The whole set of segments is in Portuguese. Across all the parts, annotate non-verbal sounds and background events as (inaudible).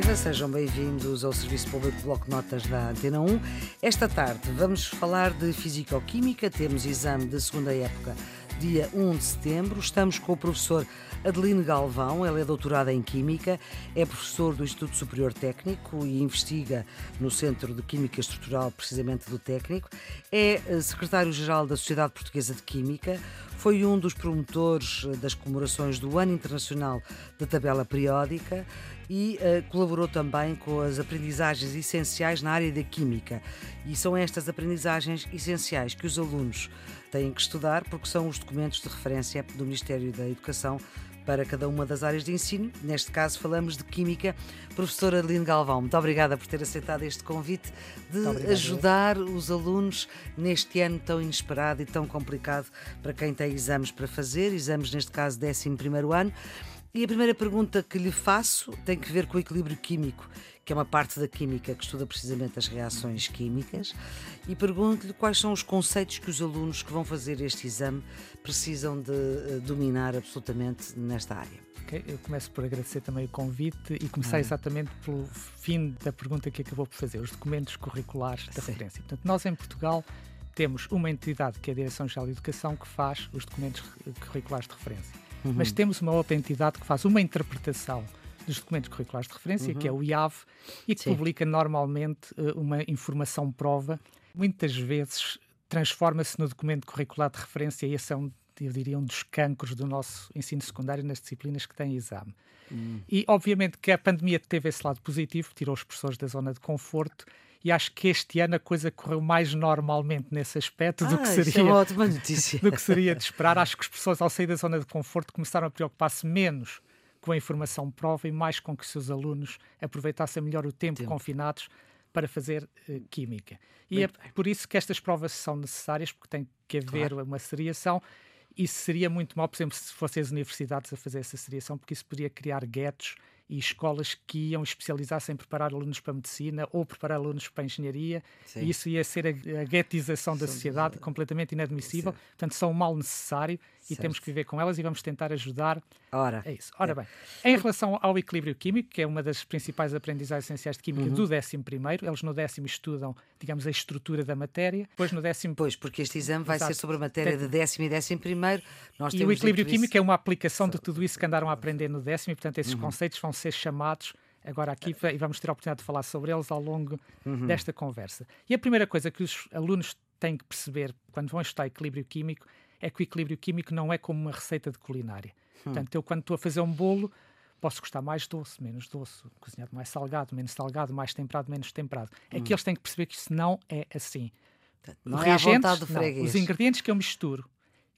Viva, sejam bem-vindos ao Serviço Público Bloco de Notas da Antena 1. Esta tarde vamos falar de Fisicoquímica, temos exame de segunda época dia 1 de setembro. Estamos com o professor Adeline Galvão, ele é doutorada em Química, é professor do Instituto Superior Técnico e investiga no Centro de Química Estrutural, precisamente do técnico. É eh, secretário-geral da Sociedade Portuguesa de Química, foi um dos promotores eh, das comemorações do Ano Internacional da Tabela Periódica e uh, colaborou também com as aprendizagens essenciais na área da Química. E são estas aprendizagens essenciais que os alunos têm que estudar, porque são os documentos de referência do Ministério da Educação para cada uma das áreas de ensino. Neste caso, falamos de Química. Professora Adeline Galvão, muito obrigada por ter aceitado este convite de ajudar os alunos neste ano tão inesperado e tão complicado para quem tem exames para fazer, exames, neste caso, 11 ano. E a primeira pergunta que lhe faço tem que ver com o equilíbrio químico, que é uma parte da química que estuda precisamente as reações químicas, e pergunto-lhe quais são os conceitos que os alunos que vão fazer este exame precisam de uh, dominar absolutamente nesta área. Okay. Eu começo por agradecer também o convite e começar ah. exatamente pelo fim da pergunta que acabou por fazer, os documentos curriculares da Sim. referência. Portanto, nós em Portugal temos uma entidade que é a Direção-Geral de Educação que faz os documentos curriculares de referência uhum. mas temos uma outra entidade que faz uma interpretação dos documentos curriculares de referência, uhum. que é o IAV, e que Sim. publica normalmente uh, uma informação prova. Muitas vezes transforma-se no documento curricular de referência e esse é um, eu diria, um dos cancros do nosso ensino secundário nas disciplinas que têm exame. Uhum. E, obviamente, que a pandemia teve esse lado positivo, tirou os professores da zona de conforto e acho que este ano a coisa correu mais normalmente nesse aspecto ah, do, que seria, é ótima notícia. (laughs) do que seria de esperar. Acho que as pessoas, ao sair da zona de conforto, começaram a preocupar-se menos com a informação prova e mais com que os seus alunos aproveitassem melhor o tempo, tempo. confinados para fazer uh, química. E é por isso que estas provas são necessárias, porque tem que haver claro. uma seriação. Isso seria muito mal, por exemplo, se fossem as universidades a fazer essa seriação, porque isso poderia criar guetos e escolas que iam especializar-se em preparar alunos para medicina ou preparar alunos para engenharia. Sim. E isso ia ser a, a guetização da sociedade completamente inadmissível. Sim. Portanto, são um mal necessário e certo. temos que viver com elas e vamos tentar ajudar. Ora, é isso. Ora é. bem, em relação ao equilíbrio químico, que é uma das principais aprendizagens essenciais de química uhum. do décimo primeiro, eles no décimo estudam, digamos, a estrutura da matéria. Depois no décimo. Pois, porque este exame vai Exato. ser sobre a matéria de décimo e décimo primeiro. Nós e o equilíbrio químico isso... é uma aplicação de tudo isso que andaram a aprender no décimo, e portanto esses uhum. conceitos vão ser chamados agora aqui e vamos ter a oportunidade de falar sobre eles ao longo uhum. desta conversa. E a primeira coisa que os alunos têm que perceber quando vão estudar equilíbrio químico é que o equilíbrio químico não é como uma receita de culinária. Hum. Portanto, eu quando estou a fazer um bolo, posso gostar mais doce, menos doce, cozinhado mais salgado, menos salgado, mais temperado, menos temperado. É hum. eles têm que perceber que isso não é assim. Não é a vontade do não, Os ingredientes que eu misturo,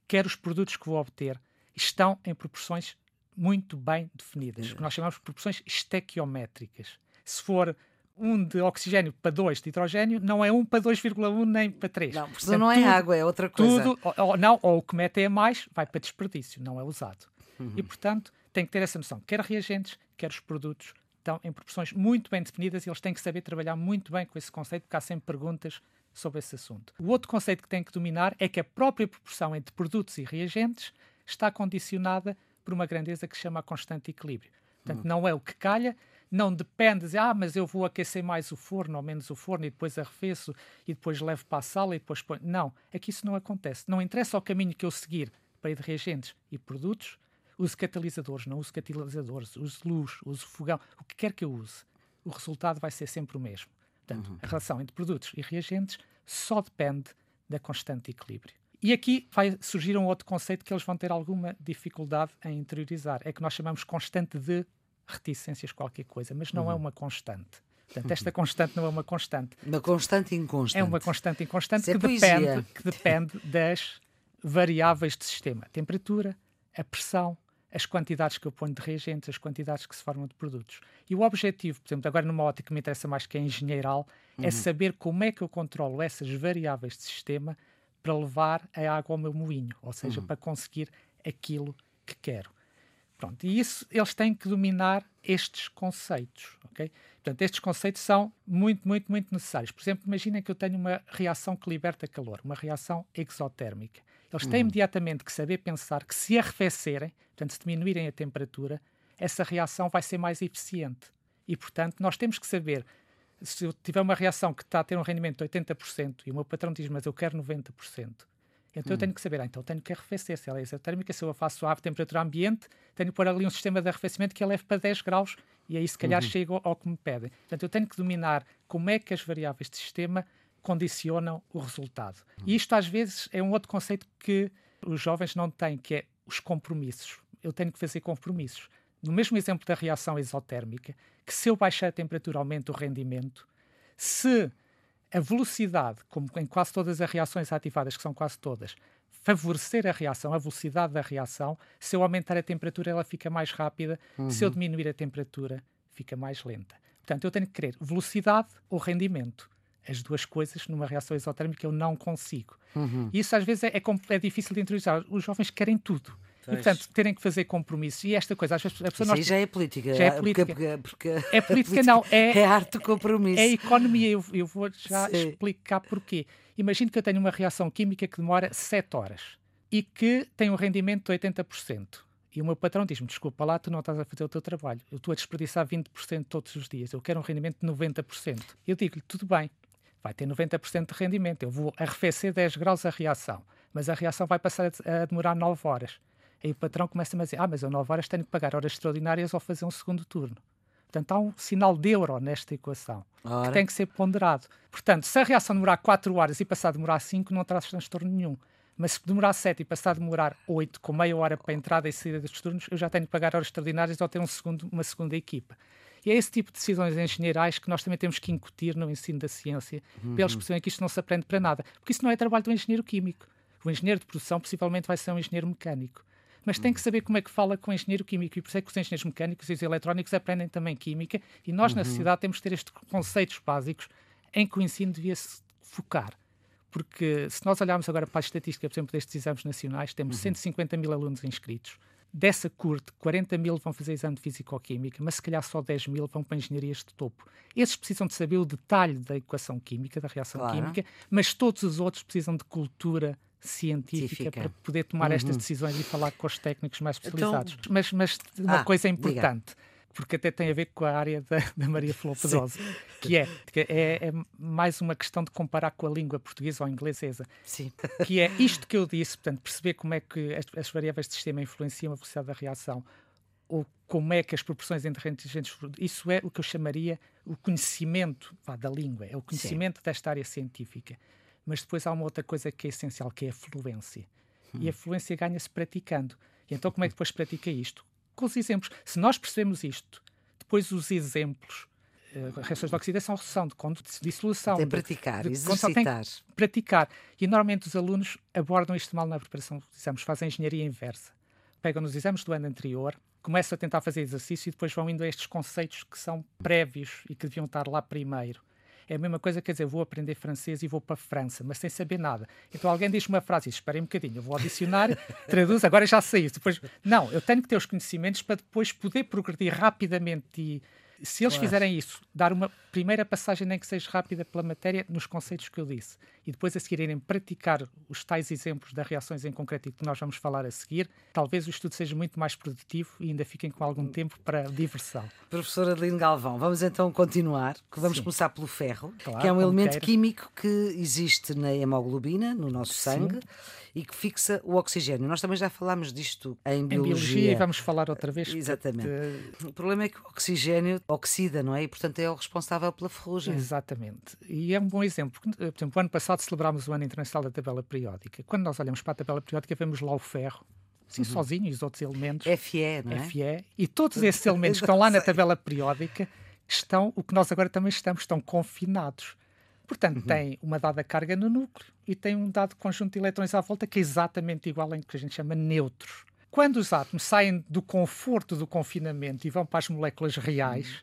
quer os produtos que vou obter, estão em proporções muito bem definidas, o que nós chamamos de proporções estequiométricas. Se for um de oxigênio para 2 de hidrogênio, não é 1 para 2,1 nem para 3. Não, porque não é tudo, água, é outra coisa. Tudo, ou, ou, não, ou o que mete é mais, vai para desperdício, não é usado. Uhum. E, portanto, tem que ter essa noção. Quer reagentes, quer os produtos, estão em proporções muito bem definidas e eles têm que saber trabalhar muito bem com esse conceito, porque há sempre perguntas sobre esse assunto. O outro conceito que tem que dominar é que a própria proporção entre produtos e reagentes está condicionada por uma grandeza que se chama a constante equilíbrio. Portanto, uhum. não é o que calha, não depende de, ah, mas eu vou aquecer mais o forno ou menos o forno e depois arrefeço e depois levo para a sala e depois põe. Não, aqui isso não acontece. Não interessa o caminho que eu seguir para ir de reagentes e produtos, use catalisadores, não use catalisadores, use luz, use fogão, o que quer que eu use, o resultado vai ser sempre o mesmo. Portanto, uhum. a relação entre produtos e reagentes só depende da constante equilíbrio. E aqui vai surgir um outro conceito que eles vão ter alguma dificuldade em interiorizar, é que nós chamamos constante de reticências qualquer coisa, mas não é uhum. é uma constante. Portanto, esta constante não é uma constante. Uma constante inconstante. É uma constante inconstante é que, depende, que depende das variáveis de sistema. A temperatura, a pressão, as quantidades que eu ponho de reagentes, as quantidades que se formam de produtos. E o objetivo, por exemplo, agora numa ótica que me interessa mais que é engenheiral, é uhum. é saber como é que eu controlo essas variáveis de sistema para levar a água ao meu moinho, ou seja, uhum. para conseguir aquilo que quero. Pronto, e isso eles têm que dominar estes conceitos, ok? Portanto, estes conceitos são muito, muito, muito necessários. Por exemplo, imaginem que eu tenho uma reação que liberta calor, uma reação exotérmica. Eles têm uhum. imediatamente que saber pensar que se arrefecerem, portanto, se diminuírem a temperatura, essa reação vai ser mais eficiente. E, portanto, nós temos que saber se eu tiver uma reação que está a ter um rendimento de 80% e o meu patrão diz, mas eu quero 90%, então hum. eu tenho que saber, ah, então tenho que arrefecer, se ela é isotérmica, se eu a faço suave, temperatura ambiente, tenho que pôr ali um sistema de arrefecimento que a leve para 10 graus e aí se calhar uhum. chego ao que me pedem. Portanto, eu tenho que dominar como é que as variáveis de sistema condicionam o resultado. Uhum. E isto às vezes é um outro conceito que os jovens não têm, que é os compromissos. Eu tenho que fazer compromissos. No mesmo exemplo da reação exotérmica, que se eu baixar a temperatura aumenta o rendimento, se a velocidade, como em quase todas as reações ativadas, que são quase todas, favorecer a reação, a velocidade da reação, se eu aumentar a temperatura, ela fica mais rápida, uhum. se eu diminuir a temperatura, fica mais lenta. Portanto, eu tenho que querer velocidade ou rendimento. As duas coisas numa reação exotérmica eu não consigo. Uhum. Isso às vezes é, é, é difícil de introduzir. Os jovens querem tudo. E, portanto, terem que fazer compromissos. E esta coisa, às vezes, a pessoa nós... já é política. Já é política. Porque, porque, é política, não. (laughs) É, é arte do compromisso. É economia. Eu, eu vou já Sim. explicar porquê. Imagino que eu tenho uma reação química que demora 7 horas e que tem um rendimento de 80%. E o meu patrão diz-me: desculpa lá, tu não estás a fazer o teu trabalho. Eu estou a desperdiçar 20% todos os dias. Eu quero um rendimento de 90%. Eu digo-lhe: tudo bem, vai ter 90% de rendimento. Eu vou arrefecer 10 graus a reação, mas a reação vai passar a demorar 9 horas. Aí o patrão começa a dizer: Ah, mas eu 9 horas tenho que pagar horas extraordinárias ou fazer um segundo turno. Portanto, há um sinal de euro nesta equação Ora. que tem que ser ponderado. Portanto, se a reação demorar 4 horas e passar a demorar 5, não traz transtorno nenhum. Mas se demorar 7 e passar a demorar 8, com meia hora para a entrada e saída dos turnos, eu já tenho que pagar horas extraordinárias ou ter um segundo, uma segunda equipa. E é esse tipo de decisões engenheirais que nós também temos que incutir no ensino da ciência, uhum. para eles perceberem que isto não se aprende para nada. Porque isso não é trabalho do engenheiro químico. O engenheiro de produção possivelmente vai ser um engenheiro mecânico mas tem que saber como é que fala com o engenheiro químico. E por isso é que os engenheiros mecânicos e os eletrónicos aprendem também química. E nós, uhum. na sociedade, temos que ter estes conceitos básicos em que o ensino devia-se focar. Porque se nós olharmos agora para a estatística, por exemplo, destes exames nacionais, temos uhum. 150 mil alunos inscritos. Dessa curte, 40 mil vão fazer exame de Físico-Química, mas se calhar só 10 mil vão para engenharias de topo. Esses precisam de saber o detalhe da equação química, da reação claro. química, mas todos os outros precisam de cultura científica, científica. para poder tomar uhum. estas decisões e falar com os técnicos mais então, especializados. Então... Mas, mas uma ah, coisa importante. Diga. Porque até tem a ver com a área da, da Maria Flor Pedrosa, que é, que é, é, mais uma questão de comparar com a língua portuguesa ou inglesa. Sim. (laughs) Que é isto que eu disse, portanto, perceber como é que as, as variáveis de sistema influenciam a velocidade da reação, ou como é que as proporções entre inteligentes. Isso é o que eu chamaria o conhecimento vá, da língua, é o conhecimento Sim. desta área científica. Mas depois há uma outra coisa que é essencial, que é a fluência. Hum. E a fluência ganha-se praticando. E então como é que depois pratica isto? Com os exemplos. Se nós percebemos isto, depois os exemplos, uh, reações de oxidação, redução, de, de dissolução. Tem praticar, de, exercitar. Tem praticar. E normalmente os alunos abordam isto mal na preparação dos exames, fazem engenharia inversa. Pegam nos exames do ano anterior, começam a tentar fazer exercício e depois vão indo a estes conceitos que são prévios e que deviam estar lá primeiro. É a mesma coisa, quer dizer, vou aprender francês e vou para a França, mas sem saber nada. Então alguém diz uma frase, esperem um bocadinho, eu vou ao dicionário, (laughs) traduz, agora já sei isso. Depois, não, eu tenho que ter os conhecimentos para depois poder progredir rapidamente e se eles claro. fizerem isso, dar uma primeira passagem, nem que seja rápida pela matéria, nos conceitos que eu disse, e depois a seguir irem praticar os tais exemplos das reações em concreto e que nós vamos falar a seguir, talvez o estudo seja muito mais produtivo e ainda fiquem com algum tempo para diversão. Professora Adeline Galvão, vamos então continuar, vamos Sim. começar pelo ferro, claro, que é um elemento queira. químico que existe na hemoglobina, no nosso sangue. Sim e que fixa o oxigênio. Nós também já falámos disto em biologia. Em biologia e vamos falar outra vez. Exatamente. O problema é que o oxigênio oxida, não é? E, portanto, é o responsável pela ferrugem. Exatamente. E é um bom exemplo. Por exemplo, o ano passado celebrámos o Ano Internacional da Tabela Periódica. Quando nós olhamos para a tabela periódica, vemos lá o ferro, assim, uhum. sozinho, e os outros elementos. FE, não é? FE. E todos esses elementos que estão lá na (laughs) tabela periódica estão, o que nós agora também estamos, estão confinados. Portanto, uhum. tem uma dada carga no núcleo e tem um dado conjunto de elétrons à volta que é exatamente igual em que a gente chama neutros. Quando os átomos saem do conforto do confinamento e vão para as moléculas reais,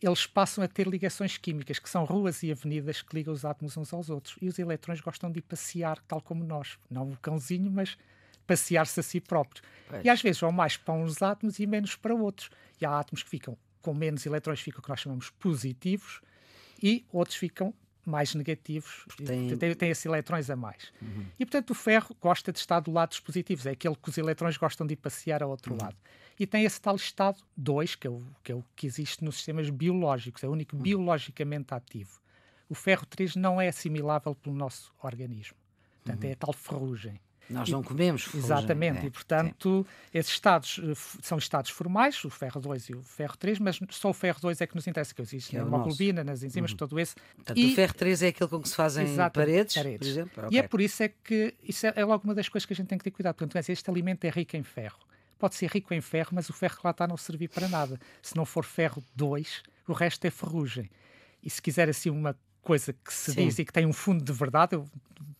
uhum. eles passam a ter ligações químicas, que são ruas e avenidas que ligam os átomos uns aos outros. E os elétrons gostam de passear, tal como nós. Não o cãozinho, mas passear-se a si próprios. E às vezes vão mais para uns átomos e menos para outros. E há átomos que ficam com menos elétrons, ficam o que nós chamamos positivos, e outros ficam mais negativos, tem... tem, tem esses elétrons a mais. Uhum. E, portanto, o ferro gosta de estar do lado dos positivos, é aquele que os elétrons gostam de ir passear ao outro uhum. lado. E tem esse tal estado 2, que, é o, que é o que existe nos sistemas biológicos, é o único uhum. biologicamente ativo. O ferro 3 não é assimilável pelo nosso organismo. Portanto, uhum. é a tal ferrugem. Nós não comemos ferrugem. Exatamente, é, e portanto, é. esses estados eh, são estados formais, o ferro 2 e o ferro 3, mas só o ferro 2 é que nos interessa, que existe na é hemoglobina, nas enzimas, uhum. todo esse. Portanto, e... o ferro 3 é aquele com que se fazem paredes, paredes, por exemplo? Okay. E é por isso é que isso é, é logo uma das coisas que a gente tem que ter cuidado. Portanto, este alimento é rico em ferro. Pode ser rico em ferro, mas o ferro que lá está não servir para nada. Se não for ferro 2, o resto é ferrugem. E se quiser assim uma coisa que se Sim. diz e que tem um fundo de verdade, eu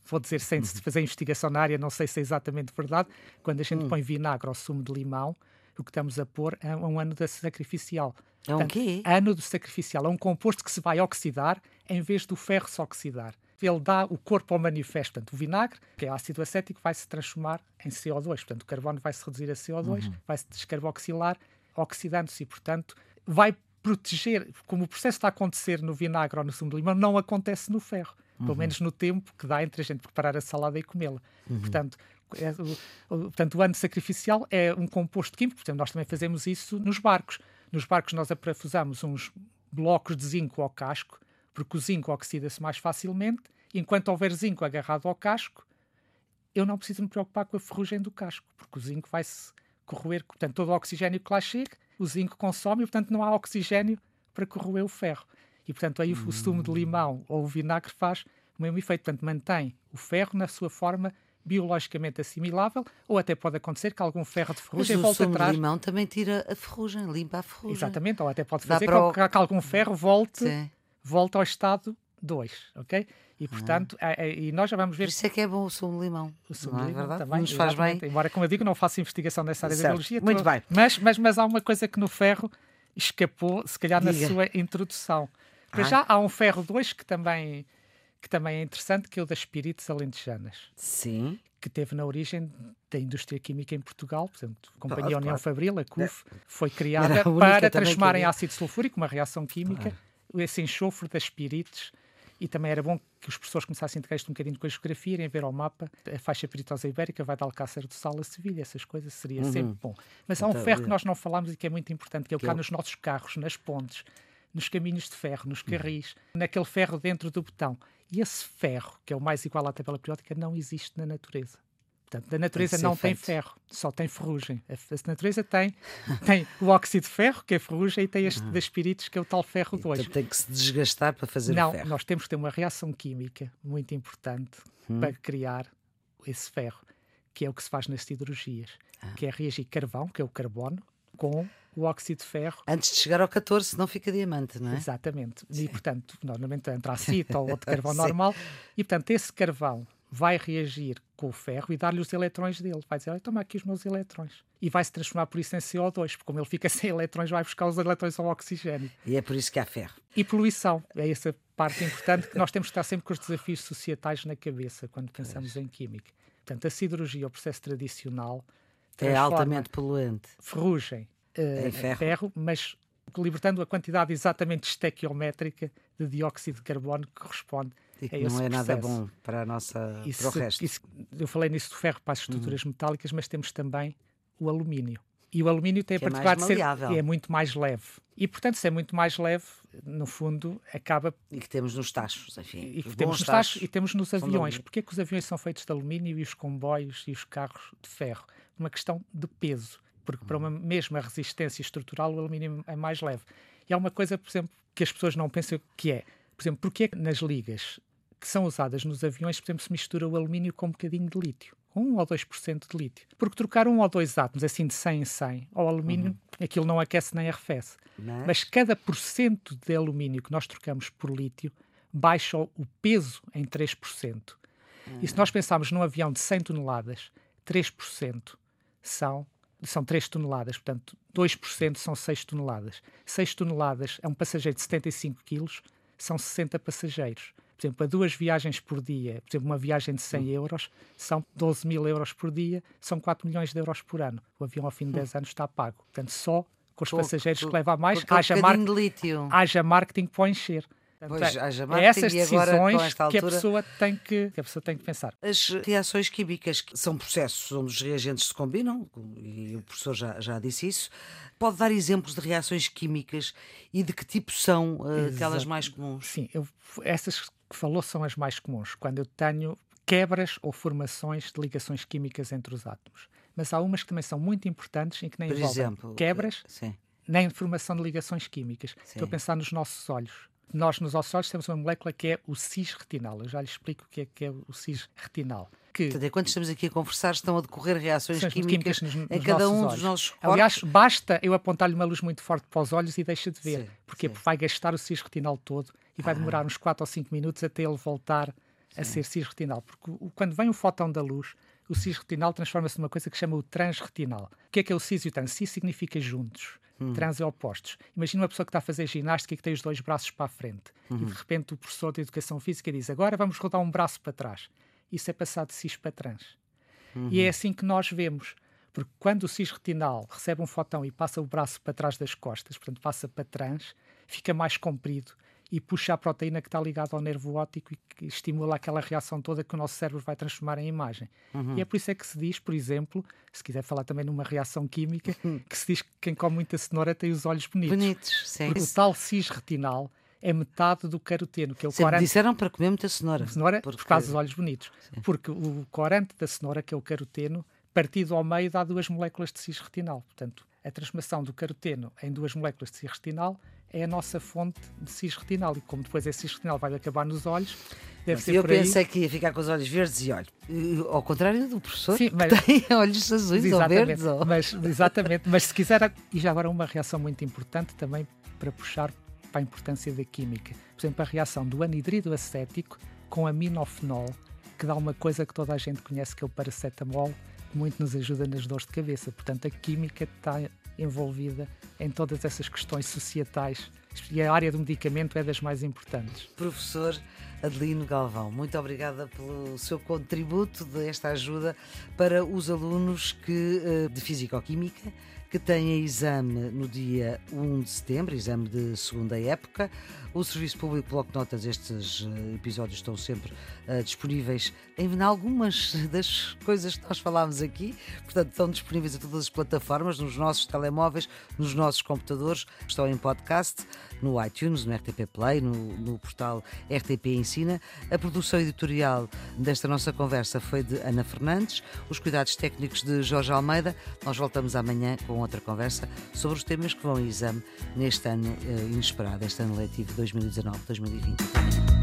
vou dizer sem uhum. fazer investigação na área, não sei se é exatamente verdade, quando a gente uhum. põe vinagre ao sumo de limão, o que estamos a pôr é um ano de sacrificial. É um quê? Ano do sacrificial. É um composto que se vai oxidar em vez do ferro se oxidar. Ele dá o corpo ao manifesto. Portanto, o vinagre, que é ácido acético, vai se transformar em CO2. Portanto, o carbono vai se reduzir a CO2, uhum. vai se descarboxilar, oxidando-se e, portanto, vai proteger, como o processo está a acontecer no vinagre ou no sumo de limão, não acontece no ferro. Uhum. Pelo menos no tempo que dá entre a gente preparar a salada e comê-la. Uhum. Portanto, é, o, portanto, o ano sacrificial é um composto químico, portanto, nós também fazemos isso nos barcos. Nos barcos nós aprafusamos uns blocos de zinco ao casco, porque o zinco oxida-se mais facilmente, enquanto houver zinco agarrado ao casco, eu não preciso me preocupar com a ferrugem do casco, porque o zinco vai-se corroer, portanto, todo o oxigênio que lá chega o zinco consome e, portanto, não há oxigênio para corroer o ferro. E, portanto, aí hum. o sumo de limão ou o vinagre faz o mesmo efeito. Portanto, mantém o ferro na sua forma biologicamente assimilável, ou até pode acontecer que algum ferro de ferrugem volte atrás. O limão também tira a ferrugem, limpa a ferrugem. Exatamente, ou até pode fazer o... que, que, algum ferro volte, volte ao estado 2, ok? E, portanto, ah. é, é, e nós já vamos ver... Por isso é que é bom o sumo de limão. O sumo de é limão também. Nos faz bem. Embora, como eu digo, não faço investigação nessa área certo. da biologia. Muito bem. Mas, mas, mas há uma coisa que no ferro escapou, se calhar, Diga. na sua introdução. Para já, há um ferro 2 que também, que também é interessante, que é o das espíritos alentejanas. Sim. Que teve na origem da indústria química em Portugal, portanto, a Companhia União Fabril, a CUF, é. foi criada para transformar em ácido sulfúrico, uma reação química, esse enxofre das espíritos e também era bom que os professores começassem a integrar isto um bocadinho com a geografia, irem ver ao mapa a faixa peritosa ibérica, vai de Alcácer do Sal a Sevilha, essas coisas seria uhum. sempre bom. Mas há um então, ferro que nós não falamos e que é muito importante, que é o que há nos nossos carros, nas pontes, nos caminhos de ferro, nos carris, uhum. naquele ferro dentro do botão. E esse ferro, que é o mais igual à tabela periódica, não existe na natureza. Portanto, a natureza não feito. tem ferro, só tem ferrugem. A, a natureza tem, (laughs) tem o óxido de ferro, que é ferrugem, e tem este das espíritos, que é o tal ferro 2. Então tem que se desgastar para fazer não, ferro. Não, nós temos que ter uma reação química muito importante hum. para criar esse ferro, que é o que se faz nas siderurgias, ah. que é reagir carvão, que é o carbono, com o óxido de ferro. Antes de chegar ao 14, não fica diamante, não é? Exatamente. Sim. E, portanto, normalmente entra (laughs) acito ou outro carvão normal. E, portanto, esse carvão vai reagir com o ferro e dar-lhe os eletrões dele. Vai dizer, toma aqui os meus eletrões. E vai se transformar por isso em CO2, porque como ele fica (laughs) sem eletrões, vai buscar os eletrões ao oxigênio. E é por isso que há ferro. E poluição. É essa parte importante que nós temos que estar sempre com os desafios societais na cabeça quando pensamos pois. em química. Portanto, a siderurgia, o processo tradicional, é altamente poluente. Ferrugem uh, em ferro. ferro, mas libertando a quantidade exatamente estequiométrica de dióxido de carbono que corresponde e que é não é nada bom para, a nossa, isso, para o resto. Isso, eu falei nisso do ferro para as estruturas uhum. metálicas, mas temos também o alumínio. E o alumínio tem que a é particularidade de ser é muito mais leve. E, portanto, se é muito mais leve, no fundo, acaba... E que temos nos tachos, enfim. E que temos nos tachos e temos nos aviões. Porquê é que os aviões são feitos de alumínio e os comboios e os carros de ferro? Uma questão de peso. Porque para uma uhum. mesma resistência estrutural, o alumínio é mais leve. E há uma coisa, por exemplo, que as pessoas não pensam que é, por exemplo, porquê é que nas ligas que são usadas nos aviões, por exemplo, se mistura o alumínio com um bocadinho de lítio, com 1 ou 2% de lítio. Porque trocar um ou dois átomos, assim de 100 em 100, ao alumínio, uhum. aquilo não aquece nem arrefece. Mas... Mas cada porcento de alumínio que nós trocamos por lítio baixa o peso em 3%. Uhum. E se nós pensarmos num avião de 100 toneladas, 3% são são 3 toneladas, portanto, 2% são 6 toneladas. 6 toneladas é um passageiro de 75 quilos, são 60 passageiros por exemplo, a duas viagens por dia, por exemplo, uma viagem de 100 hum. euros, são 12 mil euros por dia, são 4 milhões de euros por ano. O avião, ao fim de 10 hum. anos, está pago. Portanto, só com os passageiros que leva a mais, haja, mar... haja marketing para encher. Pois, é, é essas agora, decisões esta que, a pessoa tem que, que a pessoa tem que pensar. As reações químicas que são processos onde os reagentes se combinam, e o professor já, já disse isso. Pode dar exemplos de reações químicas e de que tipo são eh, aquelas mais comuns? Sim, eu- essas que falou são as mais comuns, quando eu tenho quebras ou formações de ligações químicas entre os átomos. Mas há umas que também são muito importantes e que nem Por envolvem exemplo, quebras Sim. nem formação de ligações químicas. Estou a Sim. pensar nos nossos olhos. Nós, nos nossos olhos, temos uma molécula que é o cis-retinal. Eu já lhe explico o que é, que é o cis-retinal. Que Portanto, enquanto estamos aqui a conversar, estão a decorrer reações são químicas, nos, em nos cada um olhos. dos nossos corpos. Aliás, basta eu apontar-lhe uma luz muito forte para os olhos e deixa de ver. Sim, Porquê? sim. Porque vai gastar o cis-retinal todo e vai demorar uns 4 ou 5 minutos até ele voltar a ser cis-retinal. Porque quando vem o fóton da luz, o cis-retinal transforma-se numa coisa que chama o transretinal. O que é que é o cis e o trans? Cis significa juntos. Trans é opostos. Imagina uma pessoa que está a fazer ginástica e que tem os dois braços para a frente. E de repente o professor de educação física diz: Agora vamos rodar um braço para trás. Isso é passar de cis para trans. E é assim que nós vemos. Porque quando o cis-retinal recebe um fotão e passa o braço para trás das costas, portanto passa para trans, fica mais comprido e puxa a proteína que está ligada ao nervo óptico e que estimula aquela reação toda que o nosso cérebro vai transformar em imagem. E é por isso é que se diz, por exemplo, se quiser falar também numa reação química, que se diz que quem come muita cenoura tem os olhos bonitos. Bonitos, sim. Porque o tal cis-retinal é metade do caroteno, que é o Sempre corante disseram para comer muita cenoura. cenoura Porque- por causa dos olhos bonitos. Porque o corante da cenoura, que é o caroteno, partido ao meio dá duas moléculas de cis-retinal. Portanto, a transformação do caroteno em duas moléculas de cis-retinal é a nossa fonte de cis-retinal. E como depois esse cis-retinal vai acabar nos olhos, deve ser Eu por aí. pensei que ia ficar com os olhos verdes e olho. eh, Ao contrário do professor, Sim, que mas- tem (laughs) olhos azuis ou verdes. Ou... mas, exatamente, mas se quiser, e já agora uma reação muito importante também para puxar para a importância da química. Por exemplo, a reação do anidrido acético com aminofenol, que dá uma coisa que toda a gente conhece, que é o paracetamol, que muito nos ajuda nas dores de cabeça. Portanto, a química está envolvida em todas essas questões societais e a área do medicamento é das mais importantes. Professor Adelino Galvão, muito obrigada pelo seu contributo desta ajuda para os alunos que, eh, de Fisicoquímica que têm exame no dia 1 de setembro, exame de segunda época. O Serviço Público Bloco Notas, estes eh, episódios estão sempre eh, disponíveis em algumas (laughs) das coisas que nós falámos aqui, portanto, estão disponíveis em todas as plataformas, nos nossos telemóveis, nos nossos computadores, estão em podcast, no iTunes, no RTP Play, no, no portal RTP Ensina. A produção editorial desta nossa conversa foi de Ana Fernandes, os cuidados técnicos de Jorge Almeida. Nós voltamos amanhã com outra conversa sobre os temas que vão em exame neste ano eh, inesperado, este ano letivo 2019-2020.